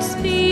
Speed.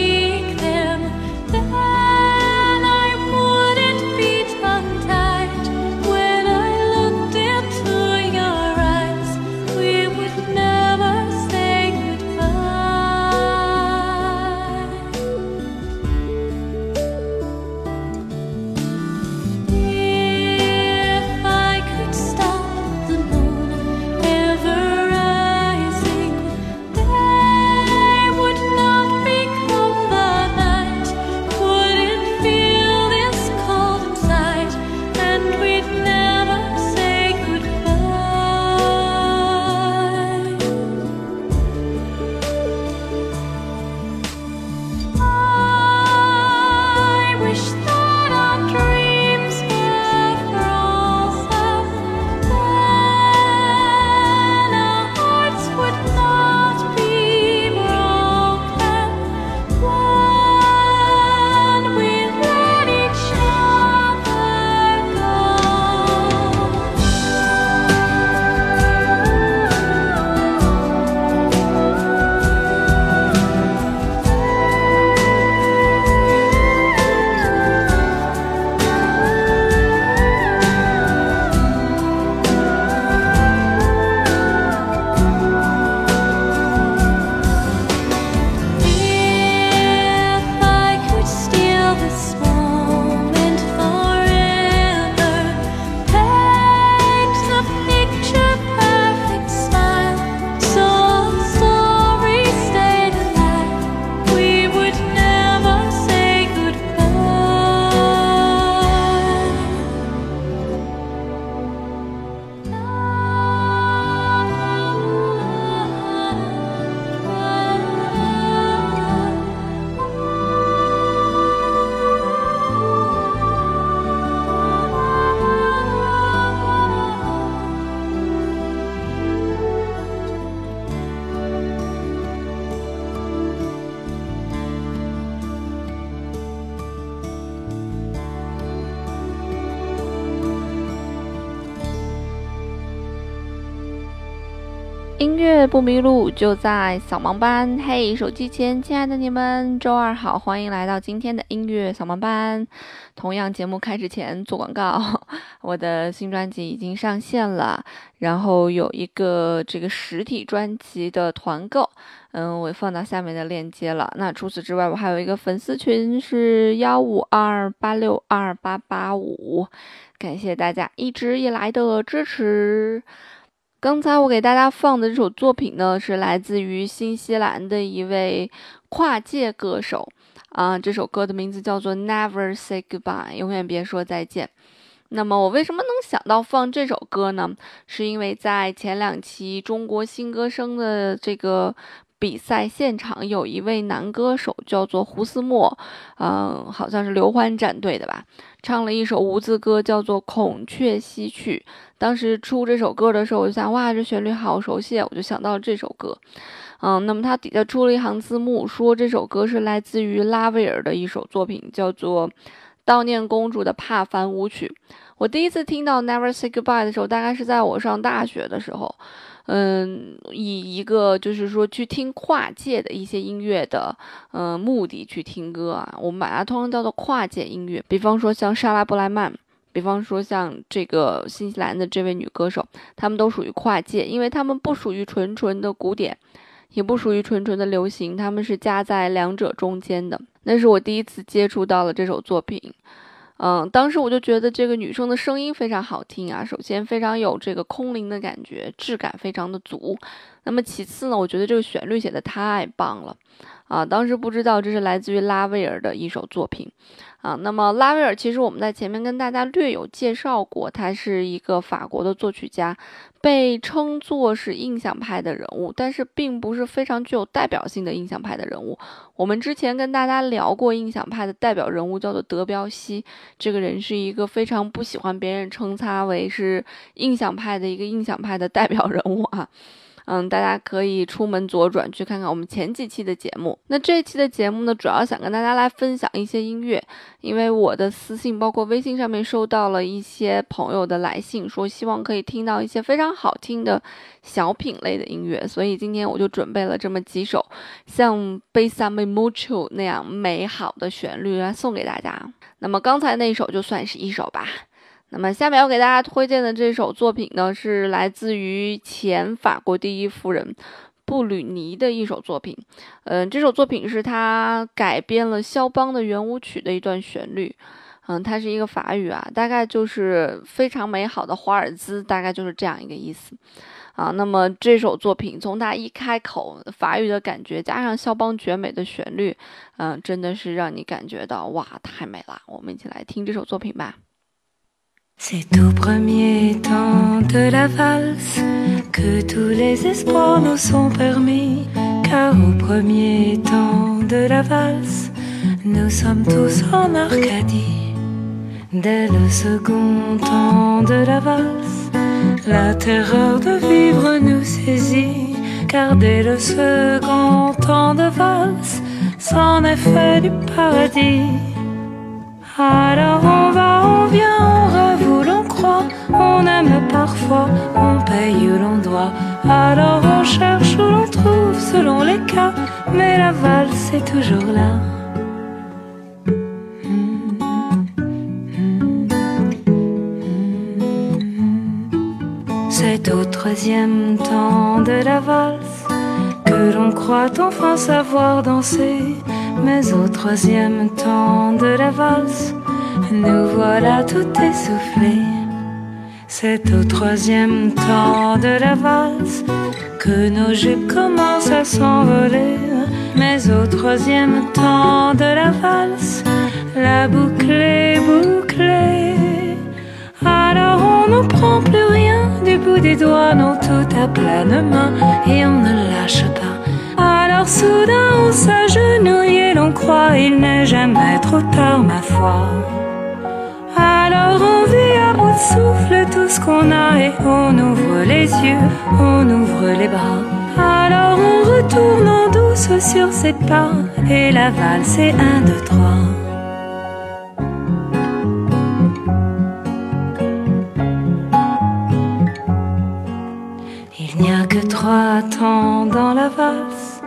不迷路，就在扫盲班。嘿，手机前亲爱的你们，周二好，欢迎来到今天的音乐扫盲班。同样，节目开始前做广告，我的新专辑已经上线了，然后有一个这个实体专辑的团购，嗯，我放到下面的链接了。那除此之外，我还有一个粉丝群是幺五二八六二八八五，感谢大家一直以来的支持。刚才我给大家放的这首作品呢，是来自于新西兰的一位跨界歌手啊。这首歌的名字叫做《Never Say Goodbye》，永远别说再见。那么我为什么能想到放这首歌呢？是因为在前两期中国新歌声的这个比赛现场，有一位男歌手叫做胡思墨，嗯，好像是刘欢战队的吧。唱了一首无字歌，叫做《孔雀西去》。当时出这首歌的时候，我就想，哇，这旋律好熟悉，我就想到了这首歌。嗯，那么它底下出了一行字幕，说这首歌是来自于拉威尔的一首作品，叫做《悼念公主的帕凡舞曲》。我第一次听到《Never Say Goodbye》的时候，大概是在我上大学的时候。嗯，以一个就是说去听跨界的一些音乐的，嗯，目的去听歌啊，我们把它通常叫做跨界音乐。比方说像莎拉布莱曼，比方说像这个新西兰的这位女歌手，她们都属于跨界，因为她们不属于纯纯的古典，也不属于纯纯的流行，她们是夹在两者中间的。那是我第一次接触到了这首作品。嗯，当时我就觉得这个女生的声音非常好听啊。首先，非常有这个空灵的感觉，质感非常的足。那么其次呢，我觉得这个旋律写的太棒了。啊，当时不知道这是来自于拉威尔的一首作品，啊，那么拉威尔其实我们在前面跟大家略有介绍过，他是一个法国的作曲家，被称作是印象派的人物，但是并不是非常具有代表性的印象派的人物。我们之前跟大家聊过印象派的代表人物叫做德彪西，这个人是一个非常不喜欢别人称他为是印象派的一个印象派的代表人物啊。嗯，大家可以出门左转去看看我们前几期的节目。那这一期的节目呢，主要想跟大家来分享一些音乐，因为我的私信包括微信上面收到了一些朋友的来信，说希望可以听到一些非常好听的小品类的音乐，所以今天我就准备了这么几首像《Besame Mucho》那样美好的旋律来送给大家。那么刚才那首就算是一首吧。那么下面要给大家推荐的这首作品呢，是来自于前法国第一夫人布吕尼的一首作品。嗯，这首作品是他改编了肖邦的圆舞曲的一段旋律。嗯，它是一个法语啊，大概就是非常美好的华尔兹，大概就是这样一个意思。啊，那么这首作品从它一开口法语的感觉，加上肖邦绝美的旋律，嗯，真的是让你感觉到哇，太美了。我们一起来听这首作品吧。C'est au premier temps de la valse que tous les espoirs nous sont permis, car au premier temps de la valse, nous sommes tous en Arcadie. Dès le second temps de la valse, la terreur de vivre nous saisit, car dès le second temps de valse, c'en est fait du paradis. Alors on va, on vient, on aime parfois, on paye où l'on doit. Alors on cherche où l'on trouve selon les cas, mais la valse est toujours là. C'est au troisième temps de la valse que l'on croit enfin savoir danser. Mais au troisième temps de la valse, nous voilà tout essoufflés. C'est au troisième temps de la valse que nos jupes commencent à s'envoler. Mais au troisième temps de la valse, la boucle est bouclée. Alors on ne prend plus rien du bout des doigts, non tout à pleine main et on ne lâche pas. Alors soudain on s'agenouille et l'on croit il n'est jamais trop tard ma foi. Souffle tout ce qu'on a et on ouvre les yeux, on ouvre les bras. Alors on retourne en douce sur ses pas et la valse est un, deux, trois. Il n'y a que trois temps dans la valse,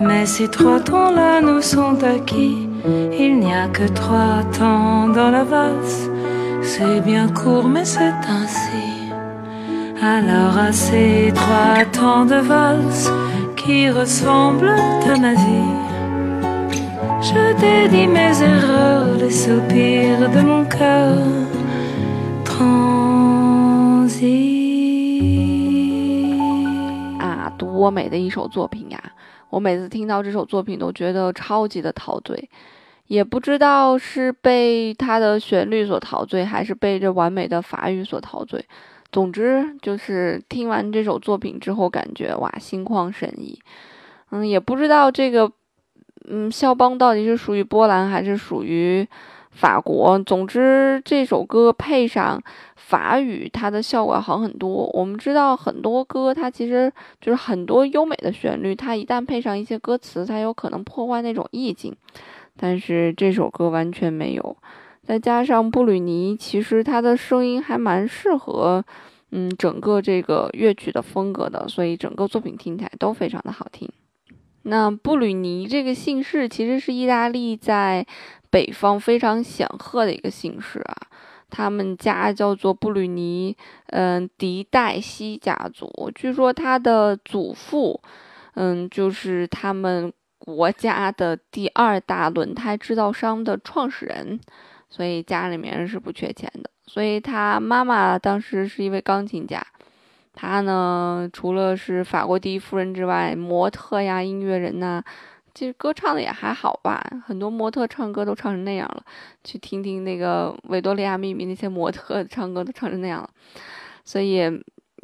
mais ces trois temps-là nous sont acquis. Il n'y a que trois temps dans la valse, c'est bien court, mais c'est ainsi. Alors à ces trois temps de valse qui ressemblent à ma vie, je dédie mes erreurs, les soupirs de mon cœur transi. 啊，多美的一首作品呀！我每次听到这首作品都觉得超级的陶醉，也不知道是被它的旋律所陶醉，还是被这完美的法语所陶醉。总之，就是听完这首作品之后，感觉哇，心旷神怡。嗯，也不知道这个，嗯，肖邦到底是属于波兰还是属于法国。总之，这首歌配上法语，它的效果好很多。我们知道很多歌，它其实就是很多优美的旋律，它一旦配上一些歌词，它有可能破坏那种意境。但是这首歌完全没有。再加上布吕尼，其实他的声音还蛮适合，嗯，整个这个乐曲的风格的，所以整个作品听起来都非常的好听。那布吕尼这个姓氏其实是意大利在北方非常显赫的一个姓氏啊，他们家叫做布吕尼，嗯，迪黛西家族。据说他的祖父，嗯，就是他们国家的第二大轮胎制造商的创始人。所以家里面是不缺钱的，所以他妈妈当时是一位钢琴家，他呢除了是法国第一夫人之外，模特呀、音乐人呐，其实歌唱的也还好吧。很多模特唱歌都唱成那样了，去听听那个维多利亚秘密那些模特唱歌都唱成那样了。所以，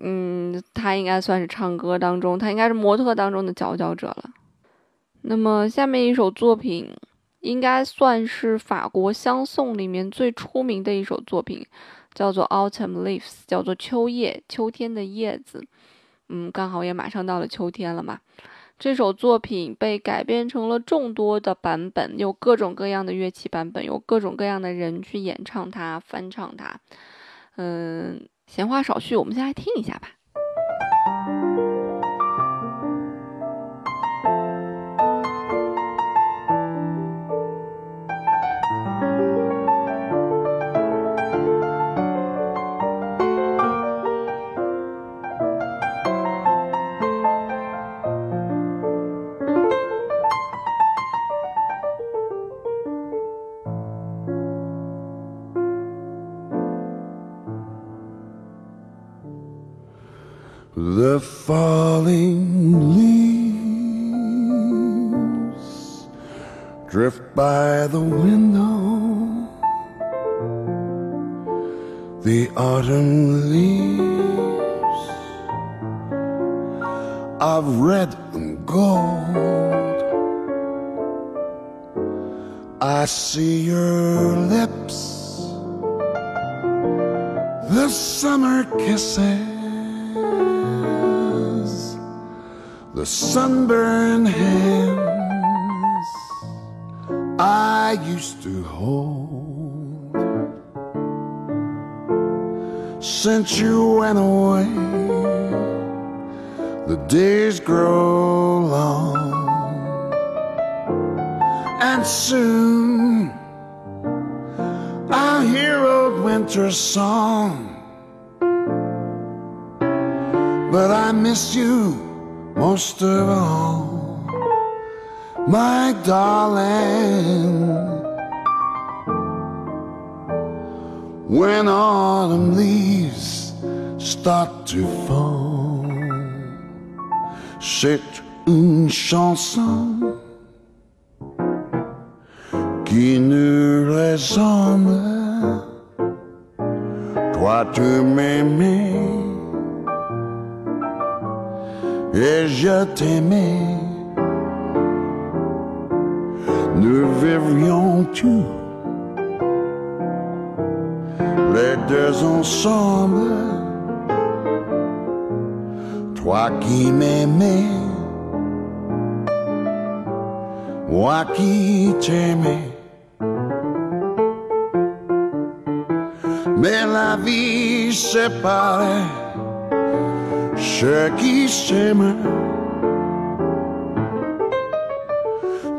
嗯，他应该算是唱歌当中，他应该是模特当中的佼佼者了。那么下面一首作品。应该算是法国相送里面最出名的一首作品，叫做《Autumn Leaves》，叫做秋叶，秋天的叶子。嗯，刚好也马上到了秋天了嘛。这首作品被改编成了众多的版本，有各种各样的乐器版本，有各种各样的人去演唱它、翻唱它。嗯，闲话少叙，我们先来听一下吧。By the window. the autumn leaves of red and gold. I see your lips, the summer kisses, the sunburned hands I used to hold. Since you went away, the days grow long, and soon I'll hear old winter's song. But I miss you most of all my darling. When autumn leaves start to fall, c'est une chanson qui nous ressemble. Toi, tu m'aimais et je t'aimais nous vivrions tous les deux ensemble. Toi qui m'aimais, moi qui t'aimais? Mais la vie séparait ceux qui s'aiment.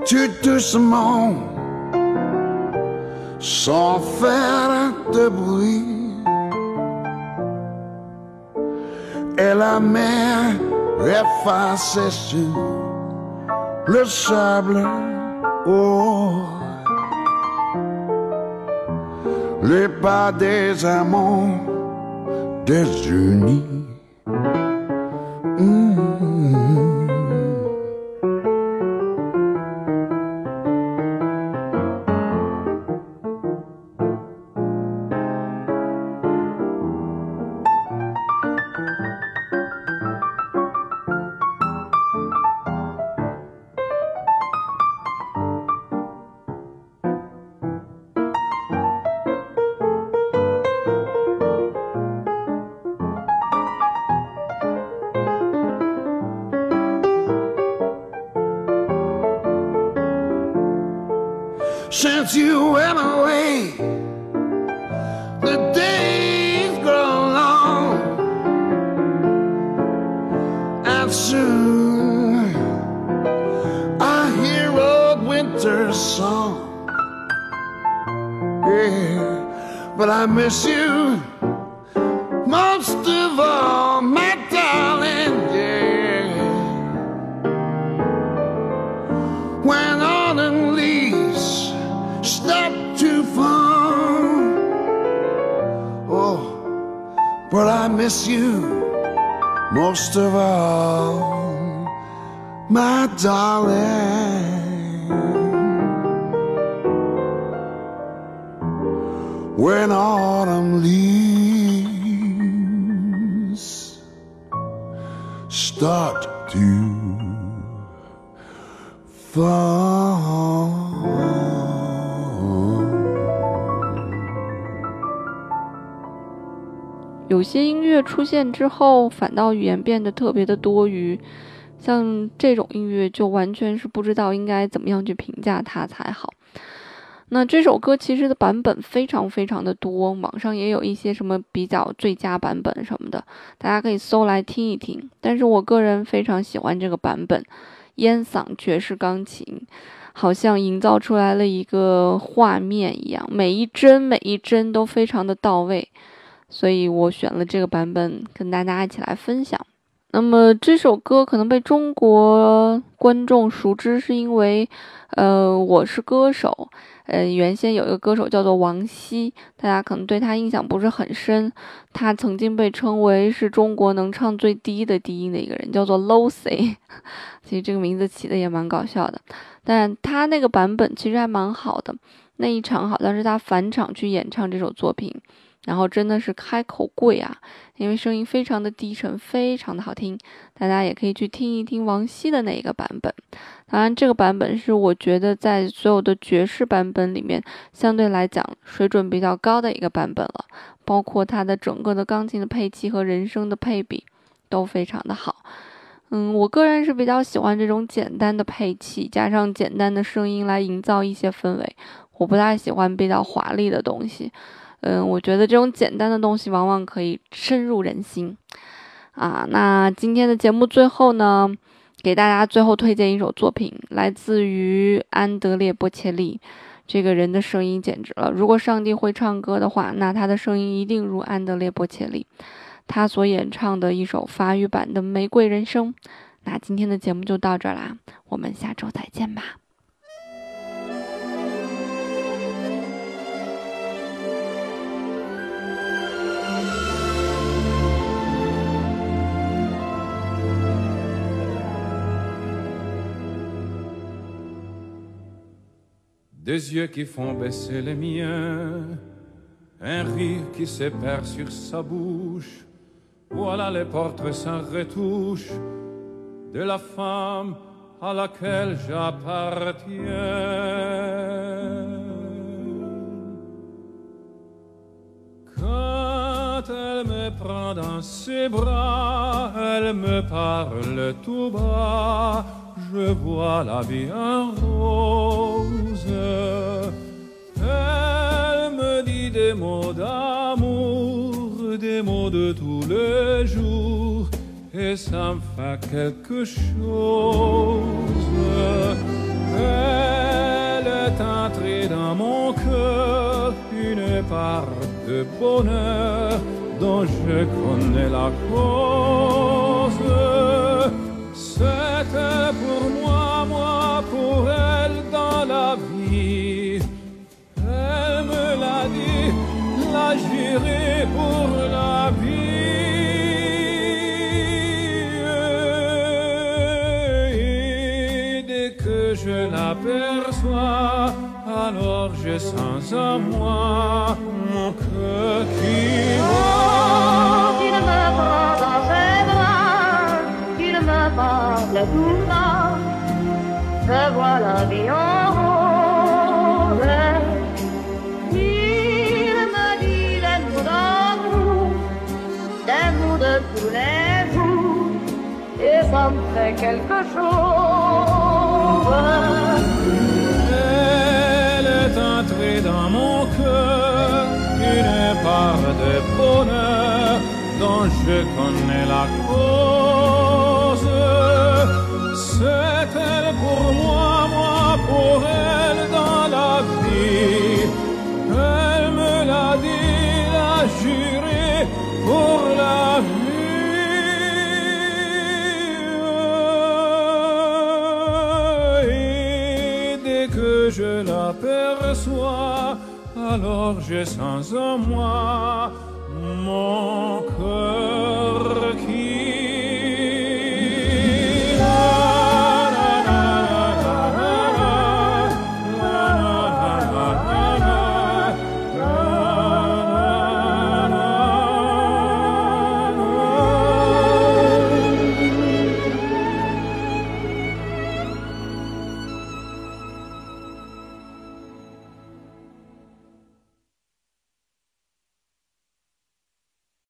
Tout doucement, sans faire de bruit. Et la mer effacée sur le sable. Les pas des amants désunis. Since you went away. The days grow long, and soon I hear old winter's song. Yeah, but I miss you miss you most of all, my darling. 有些音乐出现之后，反倒语言变得特别的多余，像这种音乐就完全是不知道应该怎么样去评价它才好。那这首歌其实的版本非常非常的多，网上也有一些什么比较最佳版本什么的，大家可以搜来听一听。但是我个人非常喜欢这个版本，烟嗓爵士钢琴，好像营造出来了一个画面一样，每一帧每一帧都非常的到位。所以我选了这个版本跟大家一起来分享。那么这首歌可能被中国观众熟知，是因为，呃，《我是歌手》，呃，原先有一个歌手叫做王晰，大家可能对他印象不是很深。他曾经被称为是中国能唱最低的低音的一个人，叫做 Low C。其实这个名字起的也蛮搞笑的，但他那个版本其实还蛮好的。那一场好像是他返场去演唱这首作品。然后真的是开口跪啊，因为声音非常的低沉，非常的好听。大家也可以去听一听王晰的那一个版本。当然，这个版本是我觉得在所有的爵士版本里面，相对来讲水准比较高的一个版本了。包括它的整个的钢琴的配器和人声的配比都非常的好。嗯，我个人是比较喜欢这种简单的配器，加上简单的声音来营造一些氛围。我不太喜欢比较华丽的东西。嗯，我觉得这种简单的东西往往可以深入人心。啊，那今天的节目最后呢？给大家最后推荐一首作品，来自于安德烈·波切利。这个人的声音简直了！如果上帝会唱歌的话，那他的声音一定如安德烈·波切利。他所演唱的一首法语版的《玫瑰人生》。那今天的节目就到这儿啦，我们下周再见吧。Des yeux qui font baisser les miens, un rire qui se perd sur sa bouche. Voilà les portraits sans retouche de la femme à laquelle j'appartiens. Quand elle me prend dans ses bras, elle me parle tout bas je vois la vie en rose. Elle me dit des mots d'amour, des mots de tous les jours, et ça me fait quelque chose. Elle est entrée dans mon cœur, une part de bonheur dont je connais la cause pour moi. Ça me fait quelque chose. Elle est entrée dans mon cœur, une part de bonheur dont je connais la cause. C'est elle pour moi, moi pour elle je l'aperçois, alors j'ai, sans en moi mon cœur.